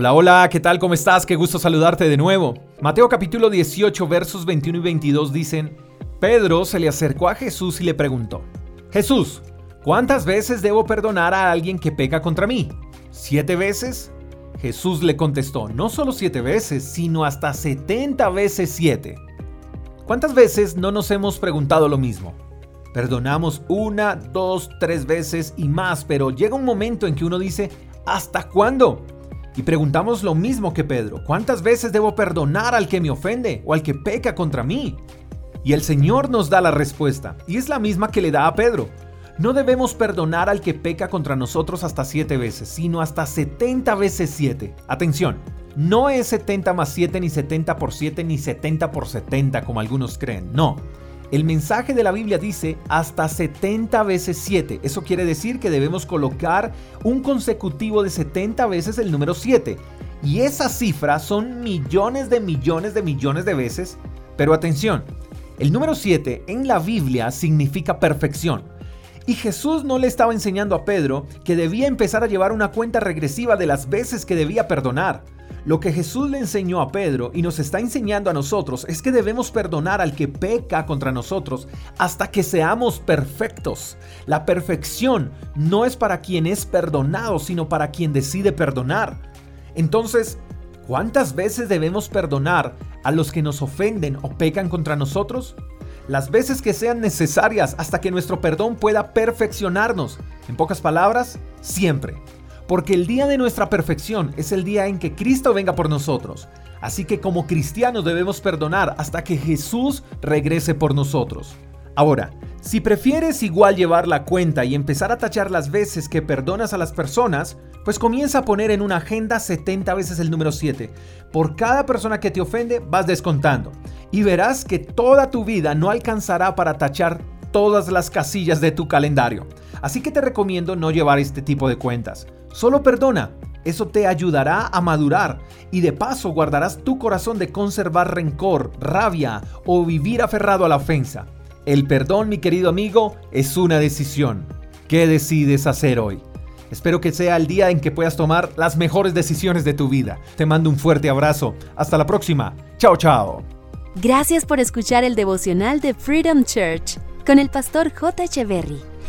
Hola, hola, ¿qué tal? ¿Cómo estás? Qué gusto saludarte de nuevo. Mateo capítulo 18 versos 21 y 22 dicen, Pedro se le acercó a Jesús y le preguntó, Jesús, ¿cuántas veces debo perdonar a alguien que peca contra mí? ¿Siete veces? Jesús le contestó, no solo siete veces, sino hasta setenta veces siete. ¿Cuántas veces no nos hemos preguntado lo mismo? Perdonamos una, dos, tres veces y más, pero llega un momento en que uno dice, ¿hasta cuándo? Y preguntamos lo mismo que Pedro, ¿cuántas veces debo perdonar al que me ofende o al que peca contra mí? Y el Señor nos da la respuesta, y es la misma que le da a Pedro. No debemos perdonar al que peca contra nosotros hasta siete veces, sino hasta 70 veces siete. Atención, no es 70 más 7 ni 70 por 7 ni 70 por 70 como algunos creen, no. El mensaje de la Biblia dice hasta 70 veces 7. Eso quiere decir que debemos colocar un consecutivo de 70 veces el número 7. Y esa cifra son millones de millones de millones de veces. Pero atención, el número 7 en la Biblia significa perfección. Y Jesús no le estaba enseñando a Pedro que debía empezar a llevar una cuenta regresiva de las veces que debía perdonar. Lo que Jesús le enseñó a Pedro y nos está enseñando a nosotros es que debemos perdonar al que peca contra nosotros hasta que seamos perfectos. La perfección no es para quien es perdonado, sino para quien decide perdonar. Entonces, ¿cuántas veces debemos perdonar a los que nos ofenden o pecan contra nosotros? Las veces que sean necesarias hasta que nuestro perdón pueda perfeccionarnos. En pocas palabras, siempre porque el día de nuestra perfección es el día en que Cristo venga por nosotros. Así que como cristianos debemos perdonar hasta que Jesús regrese por nosotros. Ahora, si prefieres igual llevar la cuenta y empezar a tachar las veces que perdonas a las personas, pues comienza a poner en una agenda 70 veces el número 7. Por cada persona que te ofende vas descontando. Y verás que toda tu vida no alcanzará para tachar todas las casillas de tu calendario. Así que te recomiendo no llevar este tipo de cuentas. Solo perdona. Eso te ayudará a madurar y de paso guardarás tu corazón de conservar rencor, rabia o vivir aferrado a la ofensa. El perdón, mi querido amigo, es una decisión. ¿Qué decides hacer hoy? Espero que sea el día en que puedas tomar las mejores decisiones de tu vida. Te mando un fuerte abrazo. Hasta la próxima. Chao, chao. Gracias por escuchar el devocional de Freedom Church con el pastor J. Echeverry.